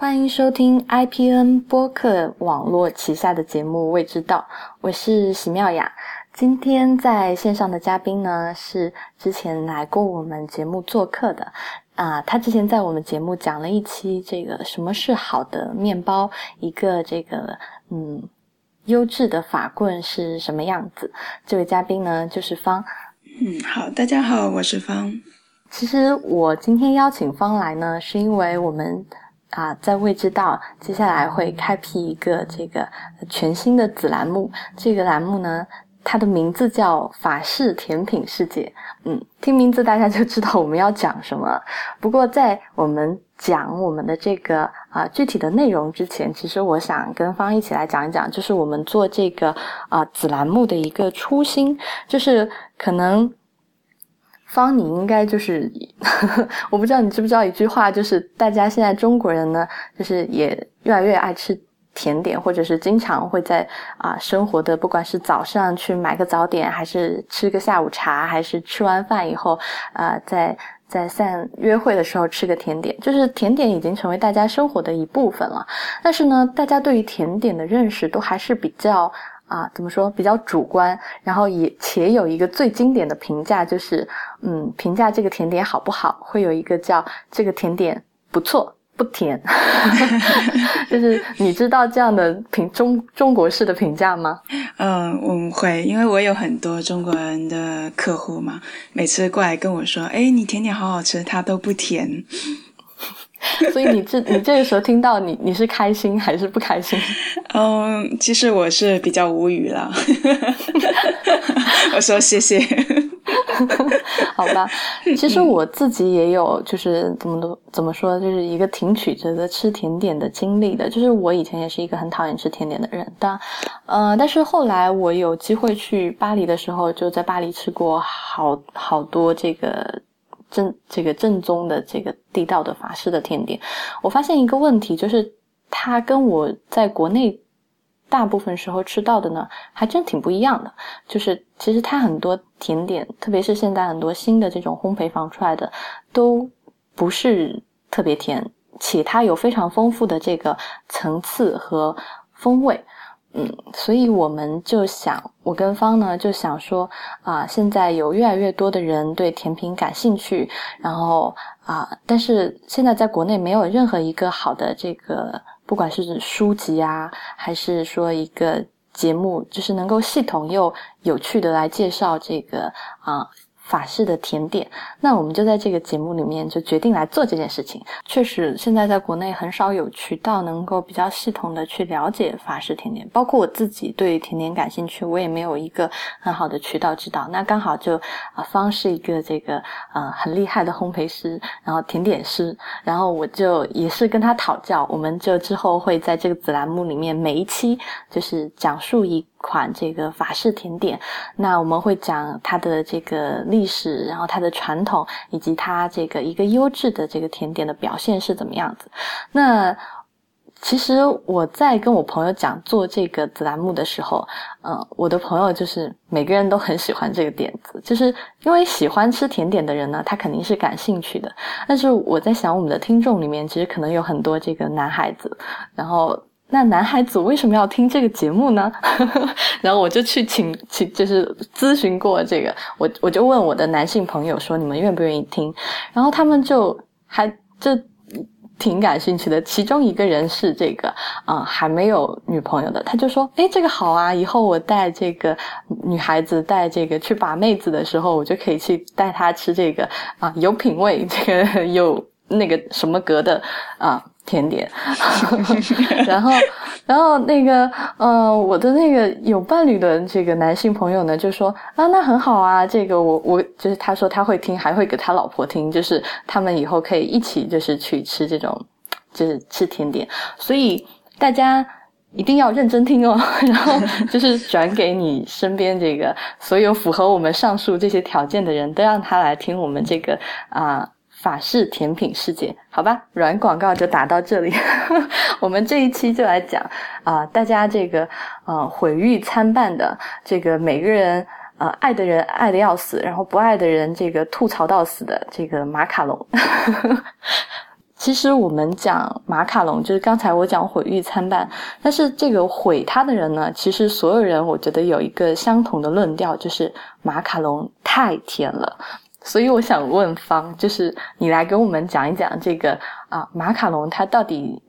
欢迎收听 IPN 播客网络旗下的节目《未知道》，我是喜妙雅。今天在线上的嘉宾呢是之前来过我们节目做客的啊，他之前在我们节目讲了一期这个什么是好的面包，一个这个嗯优质的法棍是什么样子。这位嘉宾呢就是方。嗯，好，大家好，我是方。其实我今天邀请方来呢，是因为我们。啊，在未知道接下来会开辟一个这个全新的子栏目。这个栏目呢，它的名字叫“法式甜品世界”。嗯，听名字大家就知道我们要讲什么。不过在我们讲我们的这个啊具体的内容之前，其实我想跟方一起来讲一讲，就是我们做这个啊子栏目的一个初心，就是可能。方，你应该就是，我不知道你知不知道一句话，就是大家现在中国人呢，就是也越来越爱吃甜点，或者是经常会在啊生活的不管是早上去买个早点，还是吃个下午茶，还是吃完饭以后啊在在散约会的时候吃个甜点，就是甜点已经成为大家生活的一部分了。但是呢，大家对于甜点的认识都还是比较。啊，怎么说比较主观，然后也且有一个最经典的评价，就是嗯，评价这个甜点好不好，会有一个叫这个甜点不错，不甜，就是你知道这样的评中中国式的评价吗？嗯，我们会，因为我有很多中国人的客户嘛，每次过来跟我说，哎，你甜点好好吃，它都不甜。所以你这你这个时候听到你你是开心还是不开心？嗯，其实我是比较无语了。我说谢谢。好吧，其实我自己也有就是怎么都怎么说，就是一个挺曲折的吃甜点的经历的。就是我以前也是一个很讨厌吃甜点的人，但呃，但是后来我有机会去巴黎的时候，就在巴黎吃过好好多这个。正这个正宗的这个地道的法式的甜点，我发现一个问题，就是它跟我在国内大部分时候吃到的呢，还真挺不一样的。就是其实它很多甜点，特别是现在很多新的这种烘焙坊出来的，都不是特别甜，且它有非常丰富的这个层次和风味。嗯，所以我们就想，我跟方呢就想说，啊，现在有越来越多的人对甜品感兴趣，然后啊，但是现在在国内没有任何一个好的这个，不管是书籍啊，还是说一个节目，就是能够系统又有趣的来介绍这个啊。法式的甜点，那我们就在这个节目里面就决定来做这件事情。确实，现在在国内很少有渠道能够比较系统的去了解法式甜点，包括我自己对甜点感兴趣，我也没有一个很好的渠道知道。那刚好就啊，方是一个这个呃很厉害的烘焙师，然后甜点师，然后我就也是跟他讨教，我们就之后会在这个子栏目里面每一期就是讲述一。款这个法式甜点，那我们会讲它的这个历史，然后它的传统，以及它这个一个优质的这个甜点的表现是怎么样子。那其实我在跟我朋友讲做这个子栏目的时候，嗯，我的朋友就是每个人都很喜欢这个点子，就是因为喜欢吃甜点的人呢，他肯定是感兴趣的。但是我在想，我们的听众里面其实可能有很多这个男孩子，然后。那男孩子为什么要听这个节目呢？然后我就去请请，就是咨询过这个，我我就问我的男性朋友说，你们愿不愿意听？然后他们就还就挺感兴趣的。其中一个人是这个啊，还没有女朋友的，他就说，诶，这个好啊，以后我带这个女孩子带这个去把妹子的时候，我就可以去带她吃这个啊，有品味，这个有那个什么格的啊。甜点，然后，然后那个，呃，我的那个有伴侣的这个男性朋友呢，就说啊，那很好啊，这个我我就是他说他会听，还会给他老婆听，就是他们以后可以一起就是去吃这种，就是吃甜点，所以大家一定要认真听哦，然后就是转给你身边这个所有符合我们上述这些条件的人都让他来听我们这个啊。法式甜品世界，好吧，软广告就打到这里。我们这一期就来讲啊，大家这个呃毁誉参半的这个每个人呃爱的人爱的要死，然后不爱的人这个吐槽到死的这个马卡龙。其实我们讲马卡龙，就是刚才我讲毁誉参半，但是这个毁它的人呢，其实所有人我觉得有一个相同的论调，就是马卡龙太甜了。所以我想问方，就是你来给我们讲一讲这个啊，马卡龙它到底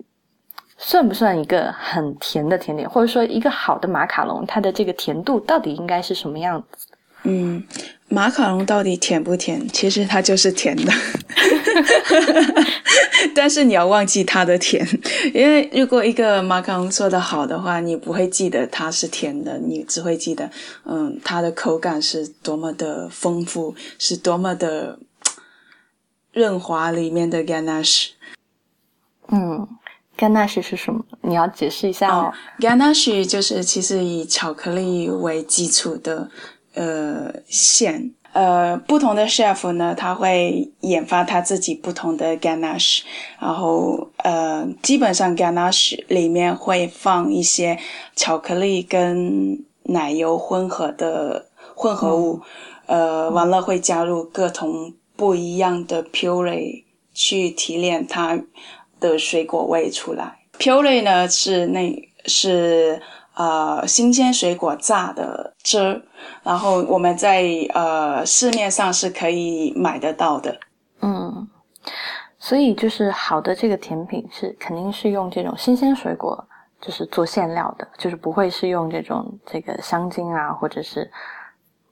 算不算一个很甜的甜点，或者说一个好的马卡龙，它的这个甜度到底应该是什么样子？嗯，马卡龙到底甜不甜？其实它就是甜的，但是你要忘记它的甜，因为如果一个马卡龙做的好的话，你不会记得它是甜的，你只会记得，嗯，它的口感是多么的丰富，是多么的润滑，里面的 ganache。嗯，ganache 是什么？你要解释一下哦。ganache 就是其实以巧克力为基础的。呃，馅，呃，不同的 chef 呢，他会研发他自己不同的 ganache，然后呃，基本上 ganache 里面会放一些巧克力跟奶油混合的混合物，呃，完了会加入各种不一样的 puree 去提炼它的水果味出来。puree 呢是那是。呃，新鲜水果榨的汁，然后我们在呃市面上是可以买得到的。嗯，所以就是好的这个甜品是肯定是用这种新鲜水果，就是做馅料的，就是不会是用这种这个香精啊，或者是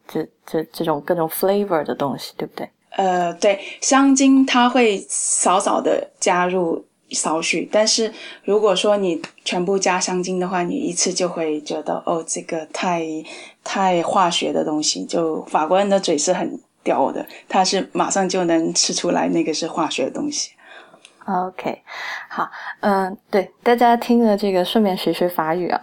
这这这种各种 flavor 的东西，对不对？呃，对，香精它会少少的加入。少许，但是如果说你全部加香精的话，你一次就会觉得哦，这个太太化学的东西。就法国人的嘴是很刁的，他是马上就能吃出来那个是化学的东西。OK，好，嗯，对，大家听了这个，顺便学学法语啊。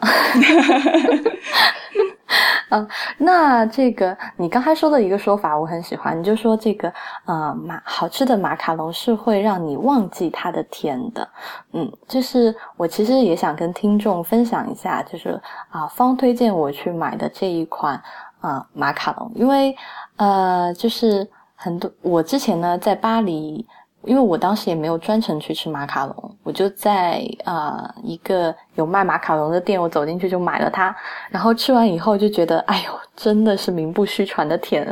嗯，那这个你刚才说的一个说法我很喜欢，你就说这个呃马好吃的马卡龙是会让你忘记它的甜的。嗯，就是我其实也想跟听众分享一下，就是啊方推荐我去买的这一款啊马卡龙，因为呃就是很多我之前呢在巴黎。因为我当时也没有专程去吃马卡龙，我就在啊一个有卖马卡龙的店，我走进去就买了它，然后吃完以后就觉得，哎呦，真的是名不虚传的甜。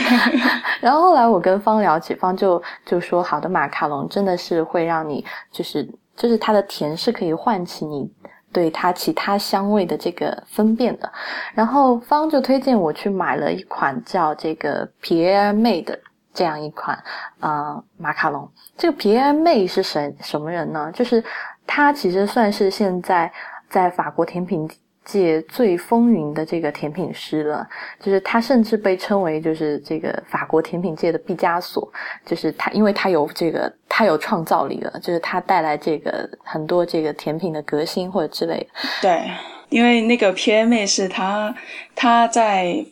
然后后来我跟方聊起，方就就说，好的马卡龙真的是会让你，就是就是它的甜是可以唤起你对它其他香味的这个分辨的。然后方就推荐我去买了一款叫这个 Pierre Made。这样一款啊马卡龙，这个皮埃妹是谁什么人呢？就是他其实算是现在在法国甜品界最风云的这个甜品师了。就是他甚至被称为就是这个法国甜品界的毕加索。就是他，因为他有这个他有创造力了，就是他带来这个很多这个甜品的革新或者之类的。对，因为那个皮埃妹是他他在。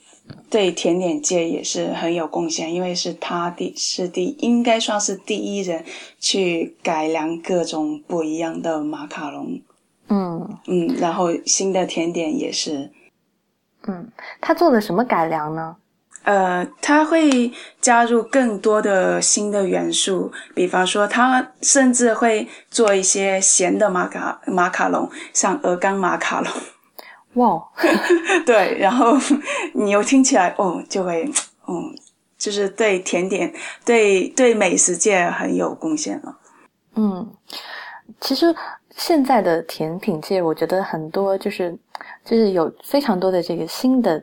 对甜点界也是很有贡献，因为是他第是第应该算是第一人去改良各种不一样的马卡龙。嗯嗯，然后新的甜点也是。嗯，他做了什么改良呢？呃，他会加入更多的新的元素，比方说，他甚至会做一些咸的马卡马卡龙，像鹅肝马卡龙。哇，对，然后你又听起来哦，就会嗯，就是对甜点、对对美食界很有贡献了。嗯，其实现在的甜品界，我觉得很多就是就是有非常多的这个新的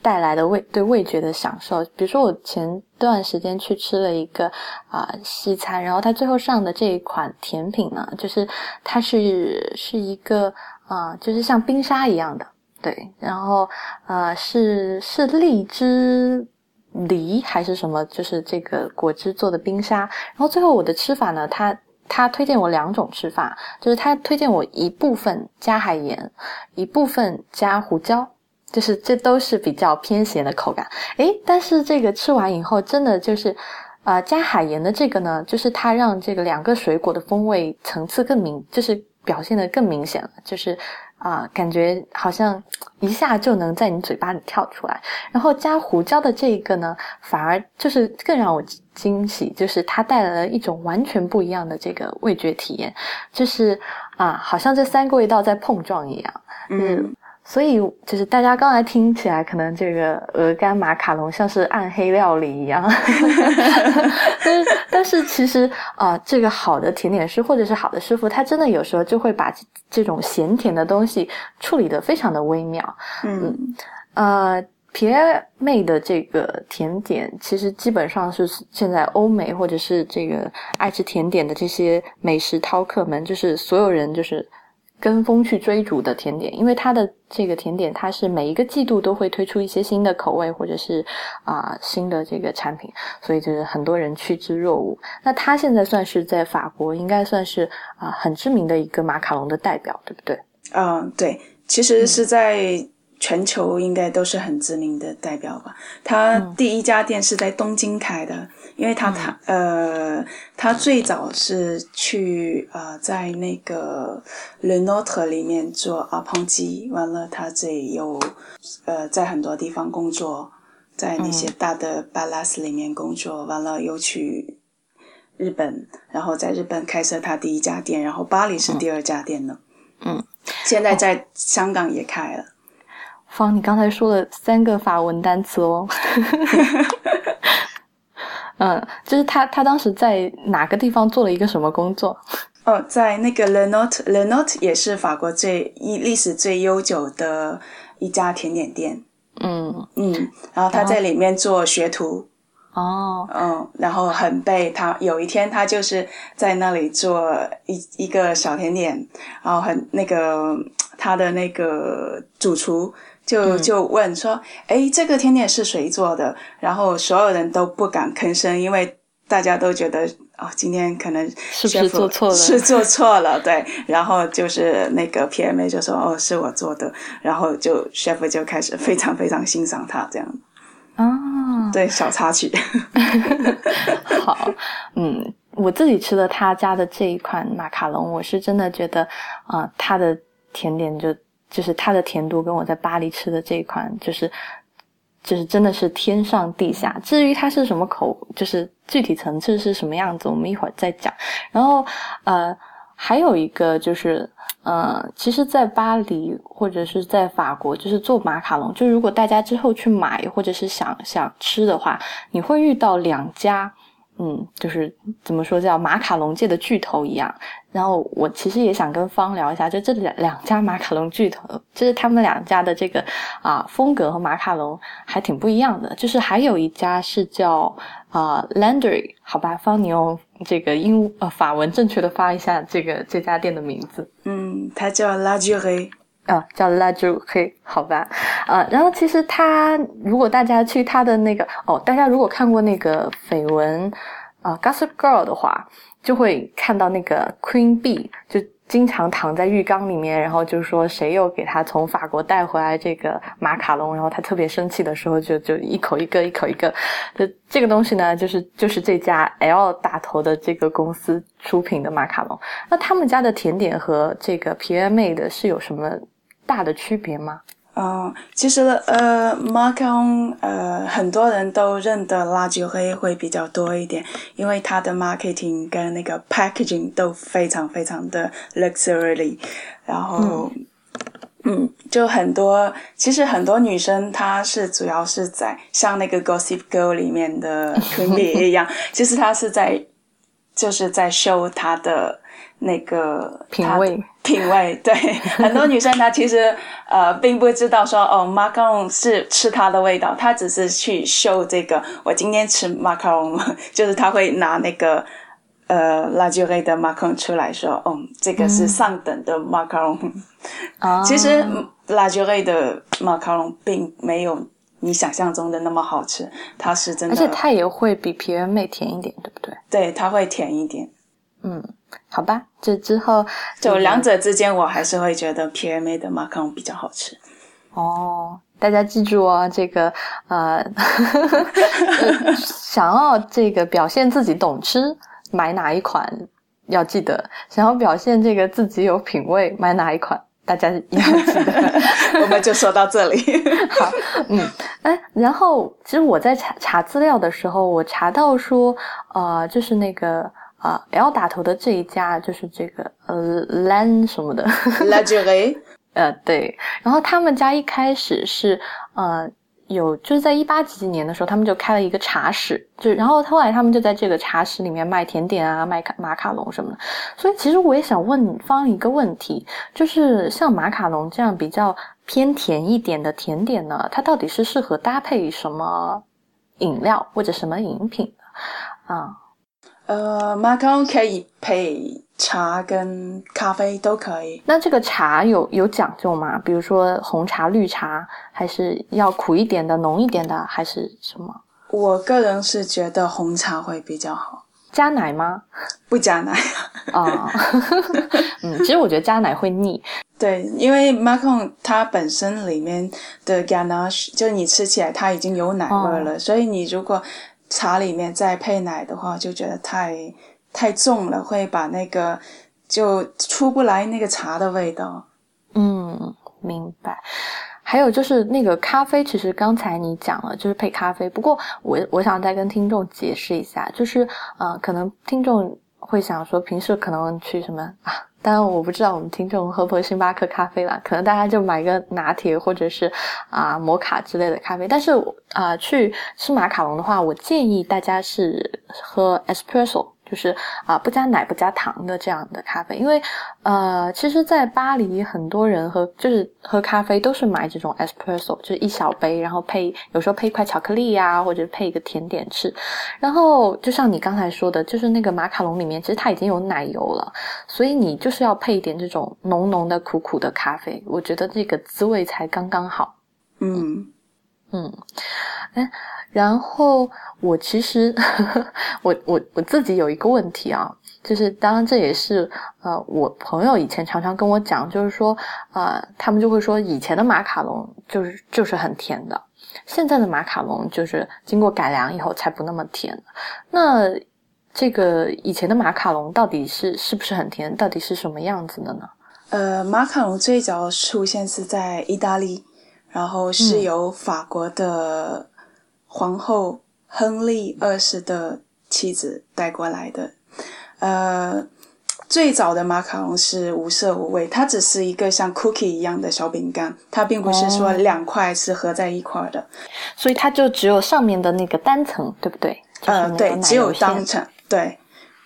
带来的味对味觉的享受。比如说，我前段时间去吃了一个啊西餐，然后它最后上的这一款甜品呢，就是它是是一个。啊，就是像冰沙一样的，对，然后呃，是是荔枝梨还是什么？就是这个果汁做的冰沙。然后最后我的吃法呢，他他推荐我两种吃法，就是他推荐我一部分加海盐，一部分加胡椒，就是这都是比较偏咸的口感。诶，但是这个吃完以后，真的就是啊，加海盐的这个呢，就是它让这个两个水果的风味层次更明，就是。表现的更明显了，就是啊，感觉好像一下就能在你嘴巴里跳出来。然后加胡椒的这一个呢，反而就是更让我惊喜，就是它带来了一种完全不一样的这个味觉体验，就是啊，好像这三个味道在碰撞一样。嗯。所以就是大家刚才听起来，可能这个鹅肝马卡龙像是暗黑料理一样，但是但是其实啊，这个好的甜点师或者是好的师傅，他真的有时候就会把这种咸甜的东西处理的非常的微妙。嗯，呃，皮埃妹的这个甜点，其实基本上是现在欧美或者是这个爱吃甜点的这些美食饕客们，就是所有人就是。跟风去追逐的甜点，因为它的这个甜点，它是每一个季度都会推出一些新的口味，或者是啊新的这个产品，所以就是很多人趋之若鹜。那它现在算是在法国，应该算是啊很知名的一个马卡龙的代表，对不对？嗯，对，其实是在。全球应该都是很知名的代表吧。他第一家店是在东京开的，因为他他呃，他最早是去呃在那个 Le Notre 里面做阿胖鸡，完了他这又呃在很多地方工作，在那些大的 b a l a s 里面工作，完了又去日本，然后在日本开设他第一家店，然后巴黎是第二家店呢。嗯，现在在香港也开了。方，你刚才说了三个法文单词哦。嗯，就是他，他当时在哪个地方做了一个什么工作？哦，在那个 Le Not，Le Not 也是法国最一历史最悠久的一家甜点店。嗯嗯，然后他在里面做学徒。哦。嗯，然后很被他有一天他就是在那里做一一个小甜点，然后很那个他的那个主厨。就就问说，哎，这个甜点是谁做的？然后所有人都不敢吭声，因为大家都觉得哦，今天可能是不是做错了？是做错了，对。然后就是那个 P M A 就说，哦，是我做的。然后就 chef 就开始非常非常欣赏他这样。哦，对，小插曲。好，嗯，我自己吃了他家的这一款马卡龙，我是真的觉得啊，他的甜点就。就是它的甜度跟我在巴黎吃的这一款，就是就是真的是天上地下。至于它是什么口，就是具体层次是什么样子，我们一会儿再讲。然后呃，还有一个就是，呃，其实，在巴黎或者是在法国，就是做马卡龙，就如果大家之后去买或者是想想吃的话，你会遇到两家。嗯，就是怎么说叫马卡龙界的巨头一样。然后我其实也想跟方聊一下，就这两两家马卡龙巨头，就是他们两家的这个啊风格和马卡龙还挺不一样的。就是还有一家是叫啊 Landry，好吧，方你用这个英呃法文正确的发一下这个这家店的名字。嗯，它叫 La Durée。啊，叫 l a j u k 好吧。啊，然后其实他，如果大家去他的那个哦，大家如果看过那个绯闻啊《Gossip Girl》的话，就会看到那个 Queen Bee 就经常躺在浴缸里面，然后就说谁又给他从法国带回来这个马卡龙，然后他特别生气的时候，就就一口一个，一口一个。这这个东西呢，就是就是这家 L 打头的这个公司出品的马卡龙。那他们家的甜点和这个 PMA 的是有什么大的区别吗？嗯，其实呃，马卡龙呃，很多人都认得辣椒黑会比较多一点，因为它的 marketing 跟那个 packaging 都非常非常的 luxury，然后嗯，就很多，其实很多女生她是主要是在像那个 Gossip Girl 里面的 Queen 一样，其实她是在就是在 show 她的。那个品味，品味，对 很多女生她其实呃并不知道说哦马卡龙是吃它的味道，她只是去秀这个我今天吃马卡龙，就是她会拿那个呃拉吉类的马卡龙出来说，哦这个是上等的马卡龙。啊，其实拉吉类的马卡龙并没有你想象中的那么好吃，它是真的，而且它也会比皮尔妹甜一点，对不对？对，它会甜一点。嗯。好吧，这之后就两者之间，我还是会觉得 P M A 的马卡龙比较好吃。哦，大家记住哦，这个呃，想要这个表现自己懂吃，买哪一款要记得；想要表现这个自己有品味，买哪一款。大家一样记得。我们就说到这里。好，嗯，哎，然后其实我在查查资料的时候，我查到说，呃，就是那个啊 L 打头的这一家，就是这个呃 Lan 什么的 l a g e r e 呃，对，然后他们家一开始是呃。有，就是在一八几几年的时候，他们就开了一个茶室，就然后后来他们就在这个茶室里面卖甜点啊，卖卡马卡龙什么的。所以其实我也想问方一个问题，就是像马卡龙这样比较偏甜一点的甜点呢，它到底是适合搭配什么饮料或者什么饮品的啊？呃，马卡龙可以配。茶跟咖啡都可以。那这个茶有有讲究吗？比如说红茶、绿茶，还是要苦一点的、浓一点的，还是什么？我个人是觉得红茶会比较好。加奶吗？不加奶。啊，嗯，其实我觉得加奶会腻。对，因为 Macon 它本身里面的 ganache，就你吃起来它已经有奶味了，所以你如果茶里面再配奶的话，就觉得太。太重了，会把那个就出不来那个茶的味道。嗯，明白。还有就是那个咖啡，其实刚才你讲了，就是配咖啡。不过我我想再跟听众解释一下，就是呃，可能听众会想说，平时可能去什么啊？当然我不知道我们听众喝不喝星巴克咖啡啦，可能大家就买个拿铁或者是啊摩卡之类的咖啡。但是啊，去吃马卡龙的话，我建议大家是喝 espresso。就是啊，不加奶不加糖的这样的咖啡，因为呃，其实，在巴黎很多人喝就是喝咖啡都是买这种 espresso，就是一小杯，然后配有时候配一块巧克力呀，或者配一个甜点吃。然后就像你刚才说的，就是那个马卡龙里面其实它已经有奶油了，所以你就是要配一点这种浓浓的苦苦的咖啡，我觉得这个滋味才刚刚好。嗯嗯，哎。然后我其实，我我我自己有一个问题啊，就是当然这也是呃，我朋友以前常常跟我讲，就是说呃，他们就会说以前的马卡龙就是就是很甜的，现在的马卡龙就是经过改良以后才不那么甜。那这个以前的马卡龙到底是是不是很甜？到底是什么样子的呢？呃，马卡龙最早出现是在意大利，然后是由法国的。皇后亨利二世的妻子带过来的，呃，最早的马卡龙是无色无味，它只是一个像 cookie 一样的小饼干，它并不是说两块是合在一块的，所以它就只有上面的那个单层，对不对？呃，对，只有单层，对。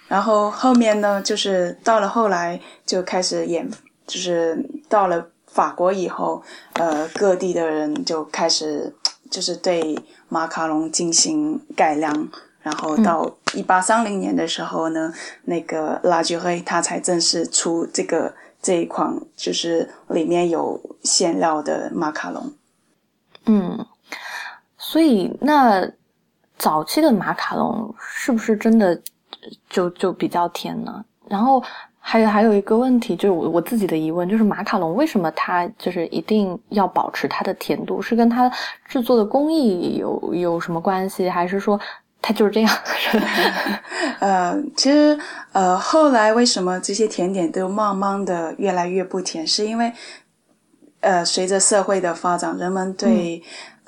然后后面呢，就是到了后来就开始演，就是到了法国以后，呃，各地的人就开始。就是对马卡龙进行改良，然后到一八三零年的时候呢，那个拉吉黑他才正式出这个这一款，就是里面有馅料的马卡龙。嗯，所以那早期的马卡龙是不是真的就就比较甜呢？然后。还有还有一个问题，就是我我自己的疑问，就是马卡龙为什么它就是一定要保持它的甜度？是跟它制作的工艺有有什么关系，还是说它就是这样？呃，其实呃，后来为什么这些甜点都慢慢的越来越不甜？是因为呃，随着社会的发展，人们对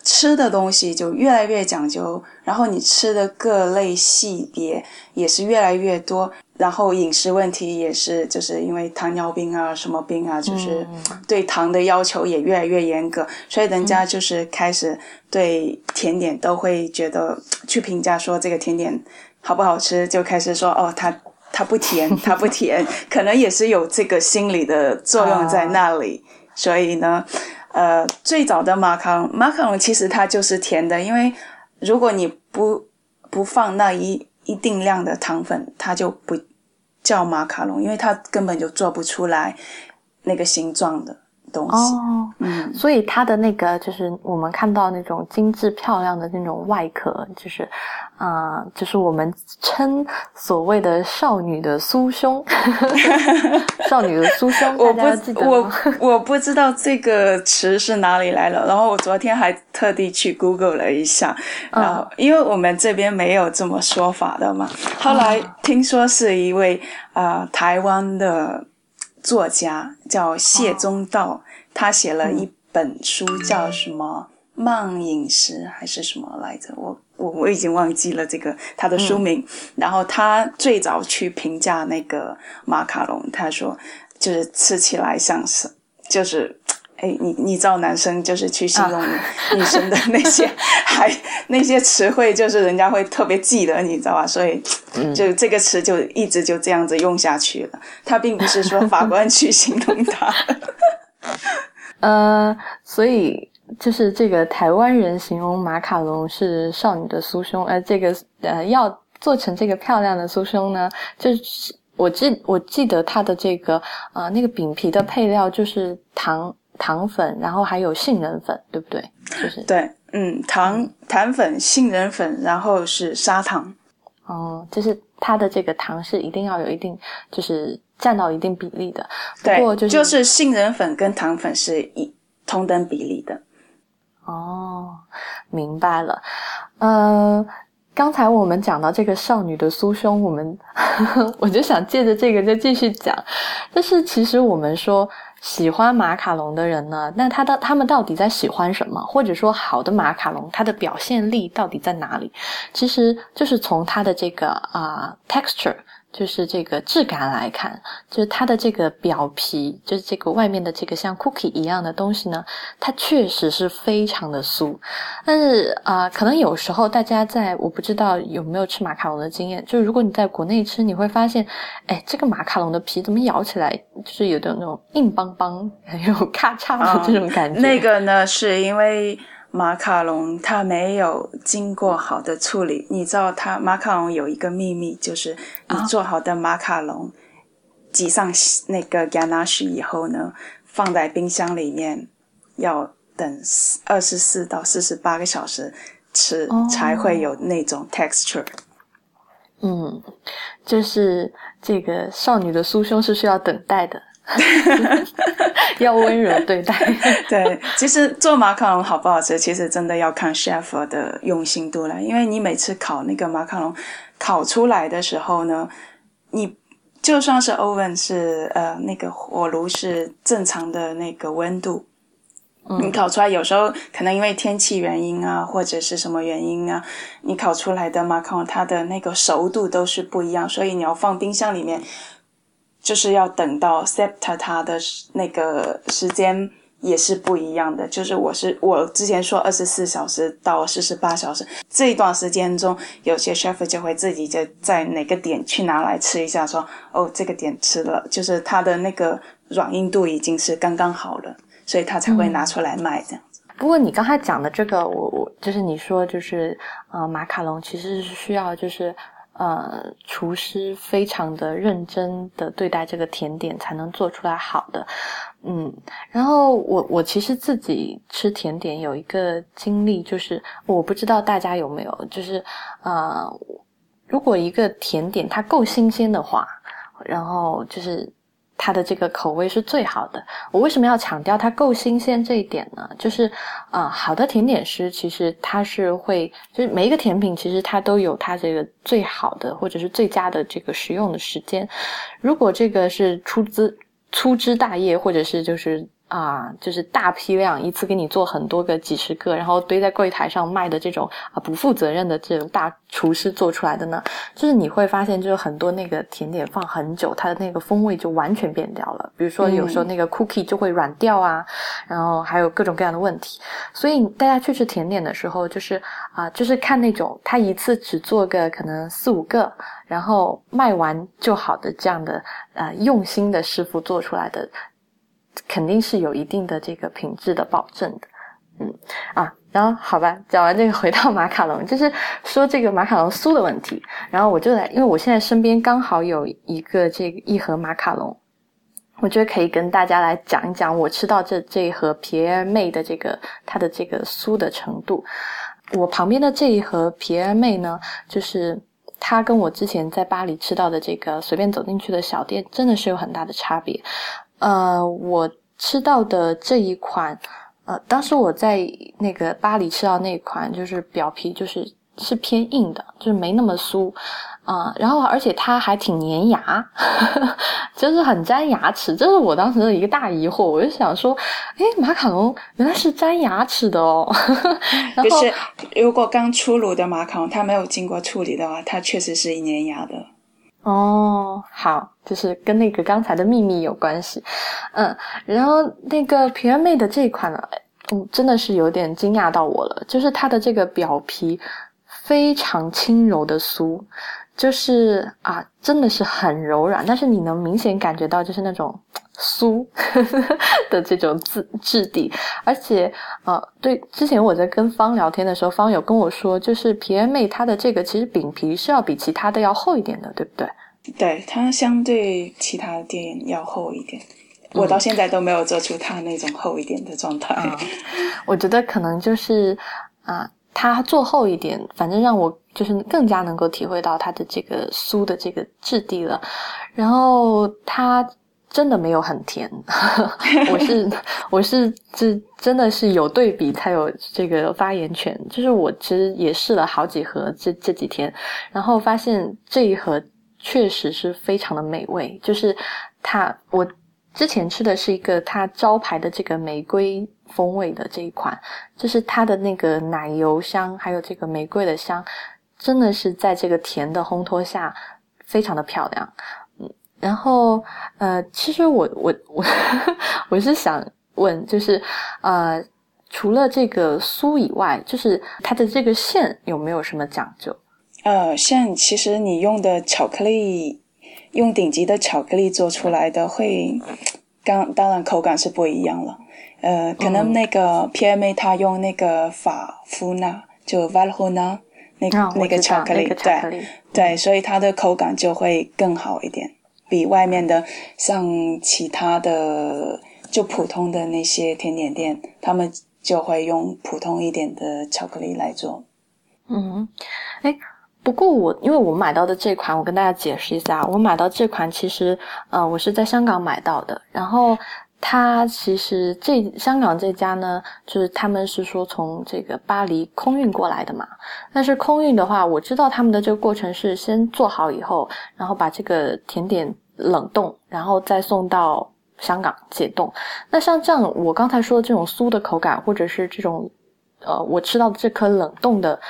吃的东西就越来越讲究，然后你吃的各类系别也是越来越多。然后饮食问题也是，就是因为糖尿病啊，什么病啊，就是对糖的要求也越来越严格，所以人家就是开始对甜点都会觉得去评价说这个甜点好不好吃，就开始说哦，它它不甜，它不甜，可能也是有这个心理的作用在那里。所以呢，呃，最早的马卡龙，马卡龙其实它就是甜的，因为如果你不不放那一。一定量的糖粉，它就不叫马卡龙，因为它根本就做不出来那个形状的。哦，嗯，所以它的那个就是我们看到那种精致漂亮的那种外壳，就是啊，就是我们称所谓的少女的酥胸 少女的酥胸。我不，我我不知道这个词是哪里来的。然后我昨天还特地去 Google 了一下，然后因为我们这边没有这么说法的嘛。后来听说是一位啊台湾的。作家叫谢宗道，他写了一本书叫什么《慢饮食》还是什么来着？我我我已经忘记了这个他的书名。然后他最早去评价那个马卡龙，他说就是吃起来像是就是。哎，你你知道男生就是去形容女生的那些 还那些词汇，就是人家会特别记得，你知道吧？所以就这个词就一直就这样子用下去了。他并不是说法官去形容他。呃，所以就是这个台湾人形容马卡龙是少女的酥胸，而这个呃要做成这个漂亮的酥胸呢，就是我记我记得它的这个呃那个饼皮的配料就是糖。糖粉，然后还有杏仁粉，对不对？就是对，嗯，糖、糖粉、杏仁粉，然后是砂糖。哦，就是它的这个糖是一定要有一定，就是占到一定比例的。对，就是杏仁粉跟糖粉是一同等比例的。哦，明白了。呃，刚才我们讲到这个少女的酥胸，我们 我就想借着这个就继续讲，就是其实我们说。喜欢马卡龙的人呢？那他的他们到底在喜欢什么？或者说，好的马卡龙它的表现力到底在哪里？其实就是从它的这个啊 texture。就是这个质感来看，就是它的这个表皮，就是这个外面的这个像 cookie 一样的东西呢，它确实是非常的酥。但是啊，可能有时候大家在我不知道有没有吃马卡龙的经验，就是如果你在国内吃，你会发现，哎，这个马卡龙的皮怎么咬起来就是有点那种硬邦邦，还 有咔嚓的这种感觉。那个呢，是因为。马卡龙它没有经过好的处理，你知道它马卡龙有一个秘密，就是你做好的马卡龙挤上那个 ganache 以后呢，放在冰箱里面要等二十四到四十八个小时吃才会有那种 texture。嗯，就是这个少女的酥胸是需要等待的。要温柔对待。对，其实做马卡龙好不好吃，其实真的要看 chef 的用心度了。因为你每次烤那个马卡龙，烤出来的时候呢，你就算是 oven 是呃那个火炉是正常的那个温度，你烤出来有时候可能因为天气原因啊，或者是什么原因啊，你烤出来的马卡龙它的那个熟度都是不一样，所以你要放冰箱里面。就是要等到 SEPTA 它的那个时间也是不一样的。就是我是我之前说二十四小时到四十八小时这一段时间中，有些 chef 就会自己就在哪个点去拿来吃一下，说哦这个点吃了，就是它的那个软硬度已经是刚刚好了，所以他才会拿出来卖这样子。不过你刚才讲的这个，我我就是你说就是呃马卡龙其实是需要就是。呃，厨师非常的认真的对待这个甜点，才能做出来好的。嗯，然后我我其实自己吃甜点有一个经历，就是我不知道大家有没有，就是呃，如果一个甜点它够新鲜的话，然后就是。它的这个口味是最好的。我为什么要强调它够新鲜这一点呢？就是啊，好的甜点师其实他是会，就是每一个甜品其实它都有它这个最好的或者是最佳的这个食用的时间。如果这个是粗枝粗枝大叶，或者是就是。啊，就是大批量一次给你做很多个几十个，然后堆在柜台上卖的这种啊不负责任的这种大厨师做出来的呢，就是你会发现，就是很多那个甜点放很久，它的那个风味就完全变掉了。比如说有时候那个 cookie 就会软掉啊，然后还有各种各样的问题。所以大家去吃甜点的时候，就是啊，就是看那种他一次只做个可能四五个，然后卖完就好的这样的呃用心的师傅做出来的。肯定是有一定的这个品质的保证的，嗯啊，然后好吧，讲完这个，回到马卡龙，就是说这个马卡龙酥的问题，然后我就来，因为我现在身边刚好有一个这个一盒马卡龙，我觉得可以跟大家来讲一讲我吃到这这一盒皮尔妹的这个它的这个酥的程度。我旁边的这一盒皮尔妹呢，就是它跟我之前在巴黎吃到的这个随便走进去的小店，真的是有很大的差别。呃，我吃到的这一款，呃，当时我在那个巴黎吃到那款，就是表皮就是是偏硬的，就是没那么酥啊。然后而且它还挺粘牙，就是很粘牙齿。这是我当时的一个大疑惑，我就想说，哎，马卡龙原来是粘牙齿的哦。可是如果刚出炉的马卡龙，它没有经过处理的话，它确实是粘牙的。哦，好，就是跟那个刚才的秘密有关系。嗯，然后那个平安妹的这款呢，嗯，真的是有点惊讶到我了，就是它的这个表皮。非常轻柔的酥，就是啊，真的是很柔软，但是你能明显感觉到就是那种酥 的这种质质地，而且呃，对，之前我在跟方聊天的时候，方有跟我说，就是皮恩妹它的这个其实饼皮是要比其他的要厚一点的，对不对？对，它相对其他的店要厚一点，我到现在都没有做出它那种厚一点的状态。我觉得可能就是啊。它做厚一点，反正让我就是更加能够体会到它的这个酥的这个质地了。然后它真的没有很甜，我是 我是这真的是有对比才有这个发言权。就是我其实也试了好几盒这这几天，然后发现这一盒确实是非常的美味。就是它我之前吃的是一个它招牌的这个玫瑰。风味的这一款，就是它的那个奶油香，还有这个玫瑰的香，真的是在这个甜的烘托下，非常的漂亮。嗯，然后呃，其实我我我我是想问，就是呃，除了这个酥以外，就是它的这个馅有没有什么讲究？呃，馅其实你用的巧克力，用顶级的巧克力做出来的，会刚当然口感是不一样了。呃，可能那个 PMA 它用那个法夫纳，就 Valhona 那个那个巧克力，对对，所以它的口感就会更好一点，比外面的像其他的就普通的那些甜点店，他们就会用普通一点的巧克力来做。嗯，哎，不过我因为我买到的这款，我跟大家解释一下，我买到这款其实呃，我是在香港买到的，然后。它其实这香港这家呢，就是他们是说从这个巴黎空运过来的嘛。但是空运的话，我知道他们的这个过程是先做好以后，然后把这个甜点冷冻，然后再送到香港解冻。那像这样，我刚才说的这种酥的口感，或者是这种，呃，我吃到的这颗冷冻的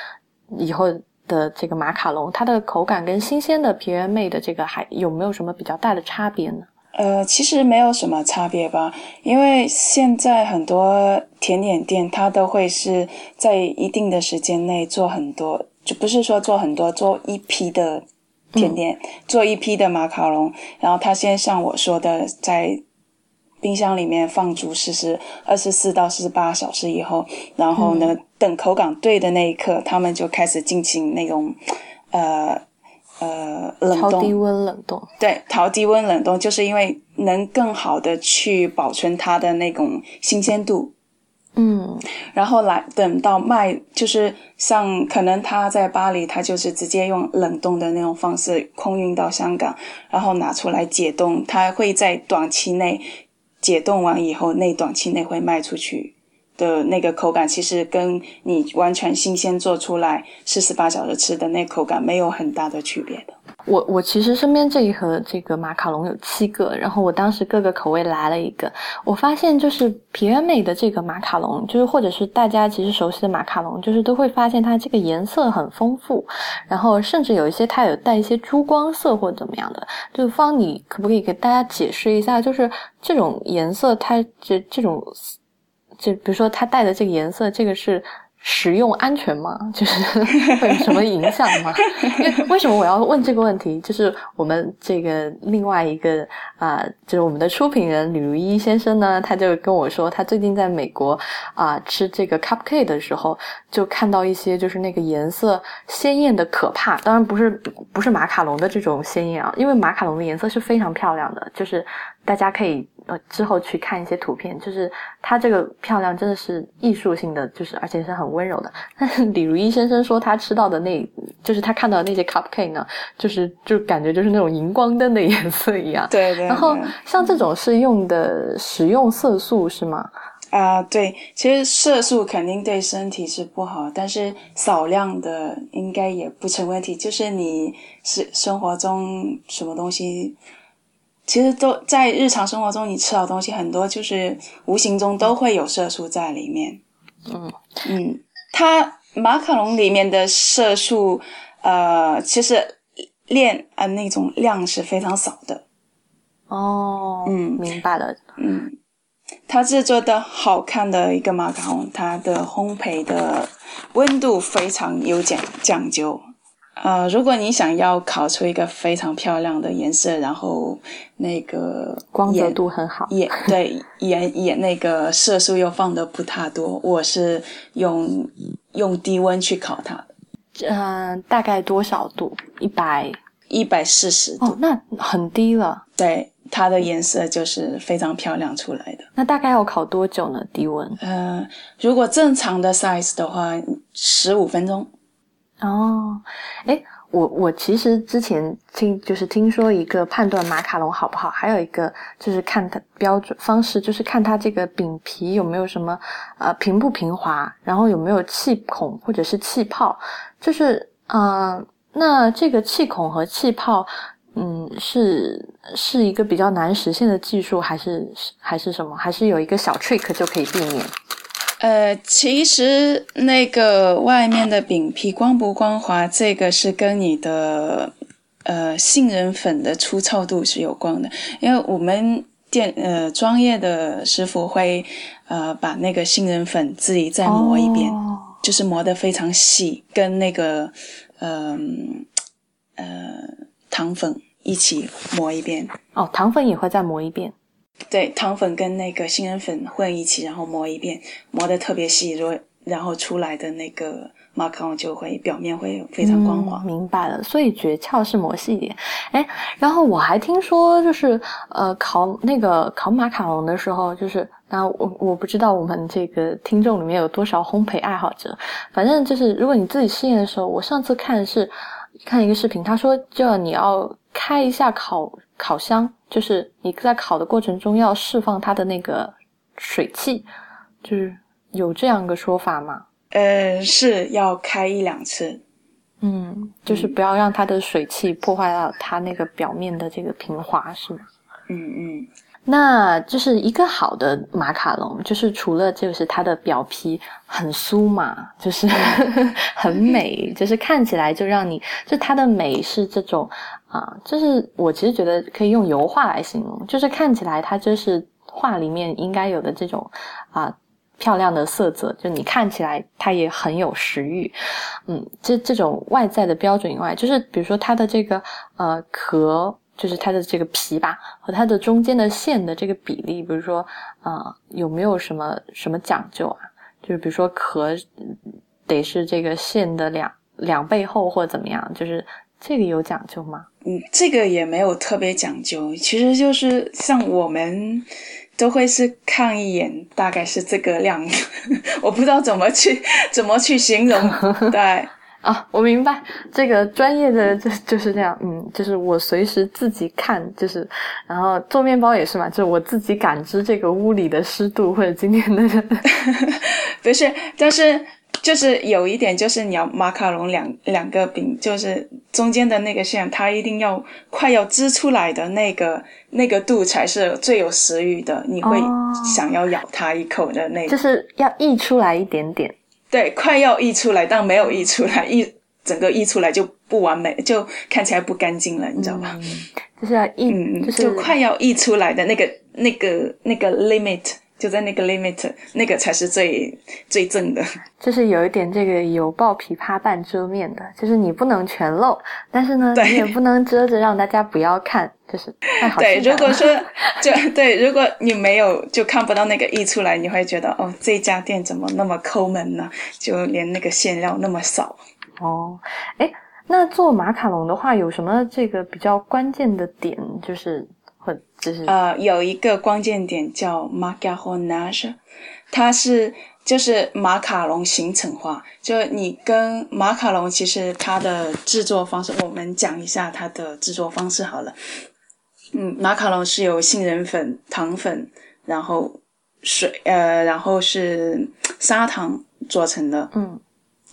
以后的这个马卡龙，它的口感跟新鲜的皮原妹的这个还有没有什么比较大的差别呢？呃，其实没有什么差别吧，因为现在很多甜点店，它都会是在一定的时间内做很多，就不是说做很多，做一批的甜点，做一批的马卡龙，然后他先像我说的，在冰箱里面放足四十二十四到四十八小时以后，然后呢，等口感对的那一刻，他们就开始进行那种，呃。呃，冷冻，低温冷冻，对，调低温冷冻，就是因为能更好的去保存它的那种新鲜度，嗯，然后来等到卖，就是像可能他在巴黎，他就是直接用冷冻的那种方式空运到香港，然后拿出来解冻，他会在短期内解冻完以后，那短期内会卖出去。的那个口感其实跟你完全新鲜做出来四十八小时吃的那口感没有很大的区别的。我我其实身边这一盒这个马卡龙有七个，然后我当时各个口味来了一个，我发现就是皮原美的这个马卡龙，就是或者是大家其实熟悉的马卡龙，就是都会发现它这个颜色很丰富，然后甚至有一些它有带一些珠光色或者怎么样的。就方，你可不可以给大家解释一下，就是这种颜色它这这种。就比如说，它带的这个颜色，这个是食用安全吗？就是会有什么影响吗？为为什么我要问这个问题？就是我们这个另外一个啊，就是我们的出品人李如一先生呢，他就跟我说，他最近在美国啊吃这个 cupcake 的时候，就看到一些就是那个颜色鲜艳的可怕。当然不是不是马卡龙的这种鲜艳啊，因为马卡龙的颜色是非常漂亮的，就是大家可以。呃，之后去看一些图片，就是她这个漂亮真的是艺术性的，就是而且是很温柔的。但是李如一先生说他吃到的那，就是他看到的那些 cupcake 呢，就是就感觉就是那种荧光灯的颜色一样。对对。然后像这种是用的食用色素是吗？啊，对，其实色素肯定对身体是不好，但是少量的应该也不成问题。就是你是生活中什么东西，其实都在日常生活中，你吃到东西很多，就是无形中都会有色素在里面。嗯嗯，它马卡龙里面的色素，呃，其实量呃那种量是非常少的。哦，嗯明白了。嗯，它制作的好看的一个马卡龙，它的烘焙的温度非常有讲讲究。呃，如果你想要烤出一个非常漂亮的颜色，然后那个光泽度很好。也对，也也那个色素又放的不太多，我是用用低温去烤它的，嗯、大概多少度？一百一百四十度，哦，那很低了。对，它的颜色就是非常漂亮出来的。那大概要烤多久呢？低温？呃，如果正常的 size 的话，十五分钟。哦，诶，我我其实之前听就是听说一个判断马卡龙好不好，还有一个就是看它标准方式，就是看它这个饼皮有没有什么呃平不平滑，然后有没有气孔或者是气泡，就是呃，那这个气孔和气泡。嗯，是是一个比较难实现的技术，还是还是什么？还是有一个小 trick 就可以避免？呃，其实那个外面的饼皮光不光滑，这个是跟你的呃杏仁粉的粗糙度是有关的。因为我们店呃专业的师傅会呃把那个杏仁粉自己再磨一遍，哦就是磨得非常细，跟那个呃呃糖粉一起磨一遍。哦，糖粉也会再磨一遍。对，糖粉跟那个杏仁粉混一起，然后磨一遍，磨得特别细，如然后出来的那个马卡龙就会表面会非常光滑。明白了，所以诀窍是磨细一点。哎，然后我还听说，就是呃，烤那个烤马卡龙的时候，就是那我我不知道我们这个听众里面有多少烘焙爱好者，反正就是如果你自己试验的时候，我上次看是看一个视频，他说就你要开一下烤烤箱，就是你在烤的过程中要释放它的那个水汽，就是有这样一个说法吗？呃，是要开一两次。嗯，就是不要让它的水汽破坏到它那个表面的这个平滑，是吗？嗯嗯，那就是一个好的马卡龙，就是除了就是它的表皮很酥嘛，就是 很美，就是看起来就让你，就它的美是这种啊，就是我其实觉得可以用油画来形容，就是看起来它就是画里面应该有的这种啊。漂亮的色泽，就你看起来它也很有食欲，嗯，这这种外在的标准以外，就是比如说它的这个呃壳，就是它的这个皮吧，和它的中间的线的这个比例，比如说呃有没有什么什么讲究啊？就是比如说壳得是这个线的两两倍厚或怎么样，就是这个有讲究吗？嗯，这个也没有特别讲究，其实就是像我们。都会是看一眼，大概是这个量，我不知道怎么去 怎么去形容。对啊，我明白这个专业的就就是这样，嗯，就是我随时自己看，就是然后做面包也是嘛，就是我自己感知这个屋里的湿度或者今天的，不是，但是就是有一点，就是你要马卡龙两两个饼，就是中间的那个馅，它一定要快要织出来的那个那个度才是最有食欲的，你会想要咬它一口的那，就是要溢出来一点点。对，快要溢出来，但没有溢出来，溢整个溢出来就不完美，就看起来不干净了，你知道吧？嗯、就是要溢，嗯，就是就快要溢出来的那个那个那个 limit。就在那个 limit，那个才是最最正的。就是有一点这个犹抱琵琶半遮面的，就是你不能全露，但是呢，你也不能遮着让大家不要看，就是 太好对，如果说就 对，如果你没有就看不到那个溢出来，你会觉得哦，这家店怎么那么抠门呢？就连那个馅料那么少。哦，哎，那做马卡龙的话，有什么这个比较关键的点？就是。就是。呃，有一个关键点叫 macarronage，它是就是马卡龙形成化。就你跟马卡龙，其实它的制作方式，我们讲一下它的制作方式好了。嗯，马卡龙是由杏仁粉、糖粉，然后水，呃，然后是砂糖做成的，嗯。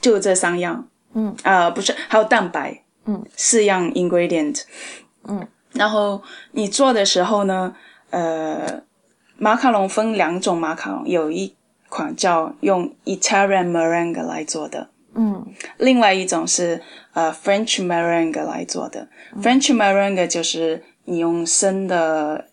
就这三样，嗯，呃，不是，还有蛋白，嗯，四样 ingredient，嗯，然后你做的时候呢，呃，马卡龙分两种马卡龙，有一款叫用 Italian meringue 来做的，嗯另外一种是呃 French meringue 来做的。French meringue 就是你用生的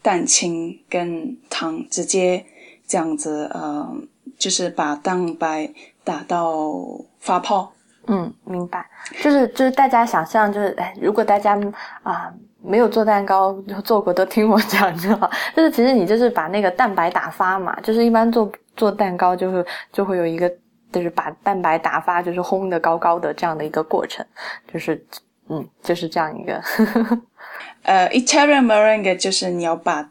蛋清跟糖直接这样子，呃，就是把蛋白打到发泡。嗯，明白。就是就是大家想象，就是哎，如果大家啊、没有做蛋糕做过，都听我讲就好。就是其实你就是把那个蛋白打发嘛，就是一般做做蛋糕就是就会有一个就是把蛋白打发，就是烘的高高的这样的一个过程，就是嗯，就是这样一个。呃，Italian meringue 就是你要把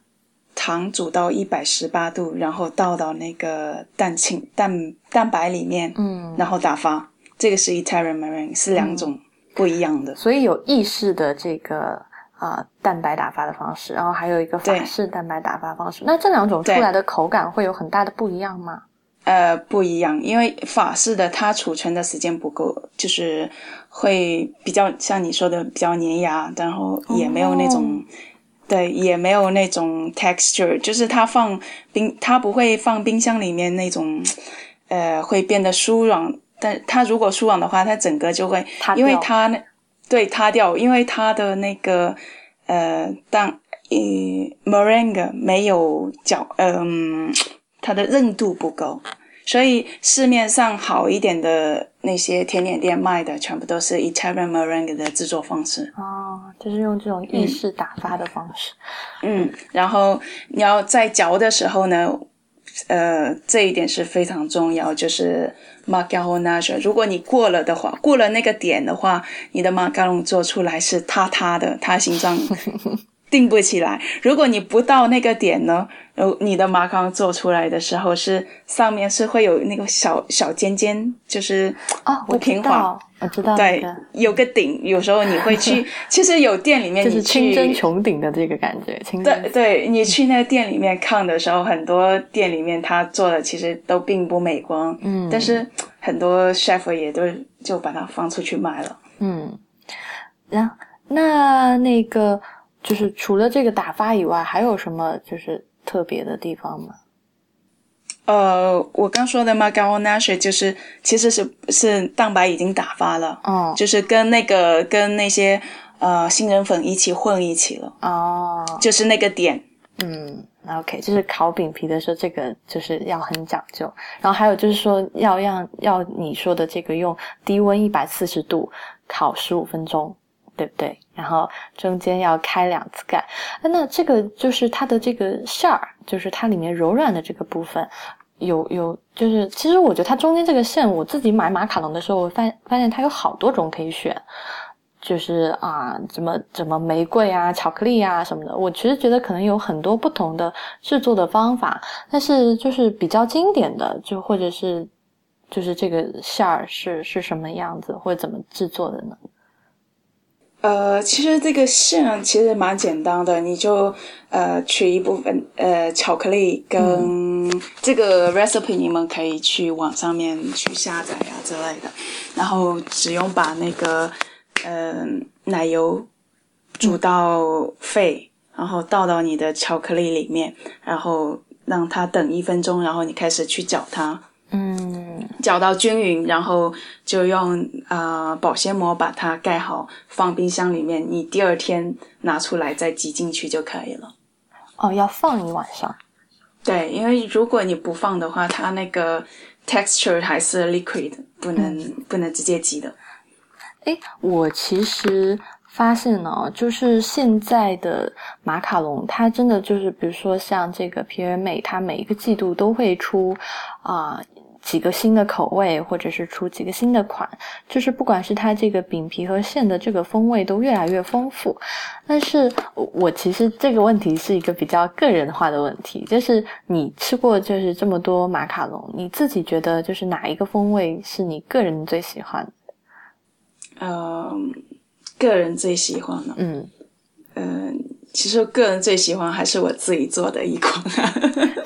糖煮到一百十八度，然后倒到那个蛋清蛋蛋白里面，嗯，然后打发。这个是 Italian meringue，是两种不一样的。所以有意式的这个啊、蛋白打发的方式，然后还有一个法式蛋白打发方式。那这两种出来的口感会有很大的不一样吗？呃，不一样，因为法式的它储存的时间不够，就是会比较像你说的比较粘牙，然后也没有那种，对，也没有那种 texture，就是它放冰，它不会放冰箱里面那种，呃，会变得酥软，但它如果疏网的话，它整个就会塌，因为它那对塌掉，因为它的那个呃蛋呃 meringue 没有搅，嗯、它的韧度不够，所以市面上好一点的那些甜点店卖的，全部都是 Italian meringue 的制作方式。哦，就是用这种意式打发的方式。嗯，然后你要在嚼的时候呢，呃，这一点是非常重要，就是 macaronage。如果你过了的话，过了那个点的话，你的马卡龙做出来是塌塌的，它形状定不起来。如果你不到那个点呢，呃，你的马卡龙做出来的时候是上面是会有那个小小尖尖，就是哦，不平滑。道，我知道对，，有个顶，有时候你会去，其实有店里面就是你去清真穹顶的这个感觉。清真对对，你去那个店里面看的时候，很多店里面他做的其实都并不美观，嗯但是很多 chef 也都就把它放出去卖了。嗯，然后那那个就是除了这个打发以外，还有什么就是特别的地方吗？呃，我刚说的 macaronage 就是其实是是蛋白已经打发了，哦就是跟那个跟那些呃杏仁粉一起混一起了，哦，就是那个点。嗯，OK，就是烤饼皮的时候，这个就是要很讲究。然后还有就是说，要让要你说的这个用低温一百四十度烤十五分钟，对不对？然后中间要开两次盖。那这个就是它的这个馅儿，就是它里面柔软的这个部分。有有，就是其实我觉得它中间这个馅，我自己买马卡龙的时候，我发发现它有好多种可以选，就是啊，怎么怎么玫瑰啊、巧克力啊什么的。我其实觉得可能有很多不同的制作的方法，但是就是比较经典的，就或者是就是这个馅儿是是什么样子，或者怎么制作的呢？呃，其实这个馅其实蛮简单的，你就呃取一部分呃巧克力跟这个 recipe，你们可以去网上面去下载啊之类的，然后只用把那个呃奶油煮到沸，然后倒到你的巧克力里面，然后让它等一分钟，然后你开始去搅它，嗯搅到均匀，然后就用呃保鲜膜把它盖好，放冰箱里面。你第二天拿出来再挤进去就可以了。哦，要放一晚上。对，因为如果你不放的话，它那个 texture 还是 liquid，不能、不能直接挤的。哎，我其实发现呢，就是现在的马卡龙，它真的就是，比如说像这个皮尔美，它每一个季度都会出啊、几个新的口味，或者是出几个新的款，就是不管是它这个饼皮和馅的这个风味都越来越丰富。但是我我其实这个问题是一个比较个人化的问题，就是你吃过就是这么多马卡龙，你自己觉得就是哪一个风味是你个人最喜欢的？嗯、个人最喜欢的，嗯嗯、其实个人最喜欢还是我自己做的一款，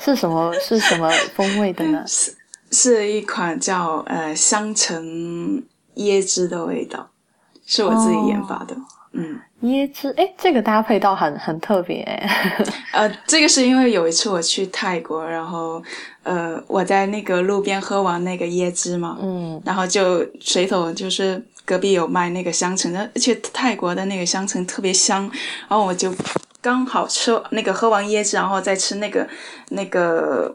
是什么是什么风味的呢？是是一款叫呃香橙椰汁的味道，是我自己研发的。嗯，椰汁，哎，这个搭配倒很很特别。呃，这个是因为有一次我去泰国，然后呃我在那个路边喝完那个椰汁嘛，嗯，然后就随手就是隔壁有卖那个香橙的，而且泰国的那个香橙特别香，然后我就刚好吃那个喝完椰汁，然后再吃那个那个。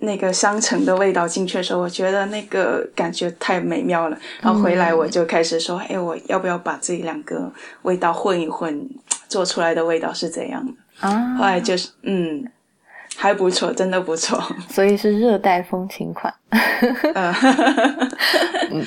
那个香橙的味道进去的时候，我觉得那个感觉太美妙了。然后回来我就开始说：“哎，我要不要把这两个味道混一混，做出来的味道是怎样的？”啊，后来就是嗯。还不错，真的不错。所以是热带风情款。嗯，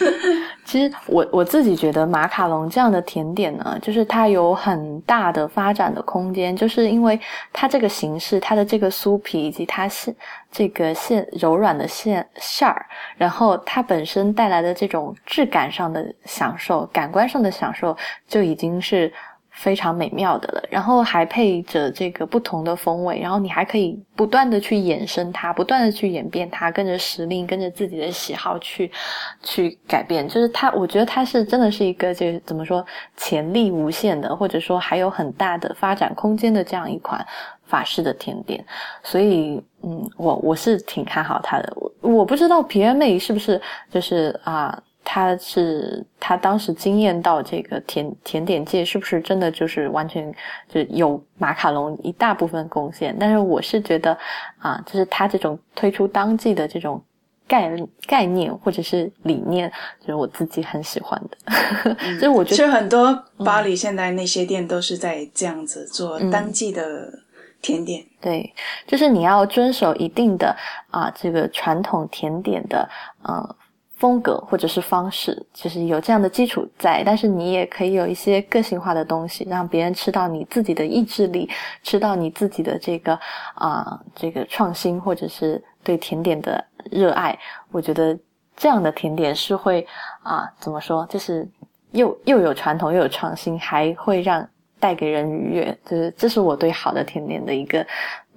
其实我我自己觉得马卡龙这样的甜点呢，就是它有很大的发展的空间，就是因为它这个形式，它的这个酥皮以及它馅这个馅柔软的馅馅儿，然后它本身带来的这种质感上的享受、感官上的享受，就已经是。非常美妙的了，然后还配着这个不同的风味，然后你还可以不断的去衍生它，不断的去演变它，跟着时令，跟着自己的喜好去去改变。就是它，我觉得它是真的是一个，就是怎么说，潜力无限的，或者说还有很大的发展空间的这样一款法式的甜点。所以，嗯，我我是挺看好它的。我我不知道皮尔妹是不是就是啊。他是他当时惊艳到这个甜甜点界，是不是真的就是完全就有马卡龙一大部分贡献？但是我是觉得啊，就是他这种推出当季的这种概概念或者是理念，就是我自己很喜欢的。所以我觉得，其实很多巴黎现在那些店都是在这样子做当季的甜点。对，就是你要遵守一定的啊，这个传统甜点的呃。风格或者是方式，就是有这样的基础在，但是你也可以有一些个性化的东西，让别人吃到你自己的意志力，吃到你自己的这个啊这个创新或者是对甜点的热爱。我觉得这样的甜点是会啊怎么说，就是又又有传统又有创新，还会让带给人愉悦。就是这是我对好的甜点的一个。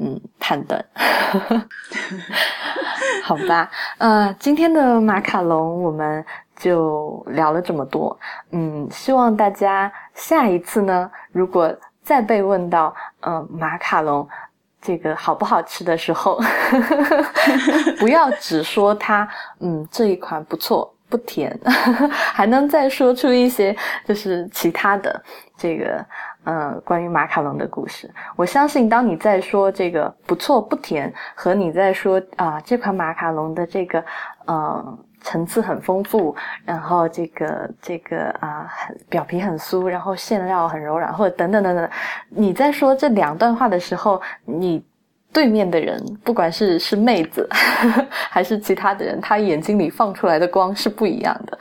嗯，判断，好吧，呃，今天的马卡龙我们就聊了这么多，嗯，希望大家下一次呢，如果再被问到，嗯，马卡龙这个好不好吃的时候，不要只说它，嗯，这一款不错，不甜，还能再说出一些就是其他的这个。嗯，关于马卡龙的故事，我相信当你在说这个不错不甜，和你在说啊这款马卡龙的这个呃层次很丰富，然后这个这个啊很表皮很酥，然后馅料很柔软，或者等等等等，你在说这两段话的时候，你。对面的人，不管是是妹子 还是其他的人，他眼睛里放出来的光是不一样的。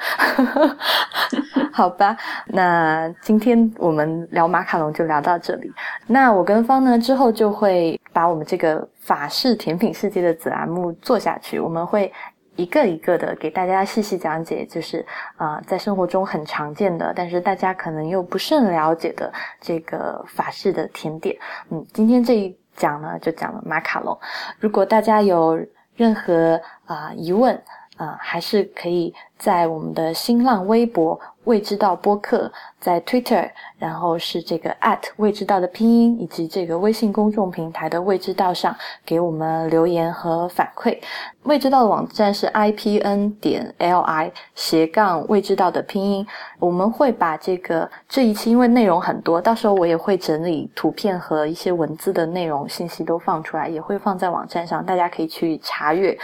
好吧，那今天我们聊马卡龙就聊到这里。那我跟方呢之后就会把我们这个法式甜品世界的子栏目做下去，我们会一个一个的给大家细细讲解，就是啊，在生活中很常见的，但是大家可能又不甚了解的这个法式的甜点。嗯，今天这一。讲呢，就讲了马卡龙。如果大家有任何啊疑问啊，还是可以在我们的新浪微博“未知道播客”在 Twitter。然后是这个 at 未知道的拼音，以及这个微信公众平台的未知道上给我们留言和反馈。未知道的网站是 i p n 点 l i 斜杠未知道的拼音。我们会把这个这一期因为内容很多，到时候我也会整理图片和一些文字的内容信息都放出来，也会放在网站上，大家可以去查阅。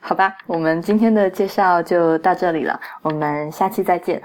好吧，我们今天的介绍就到这里了，我们下期再见，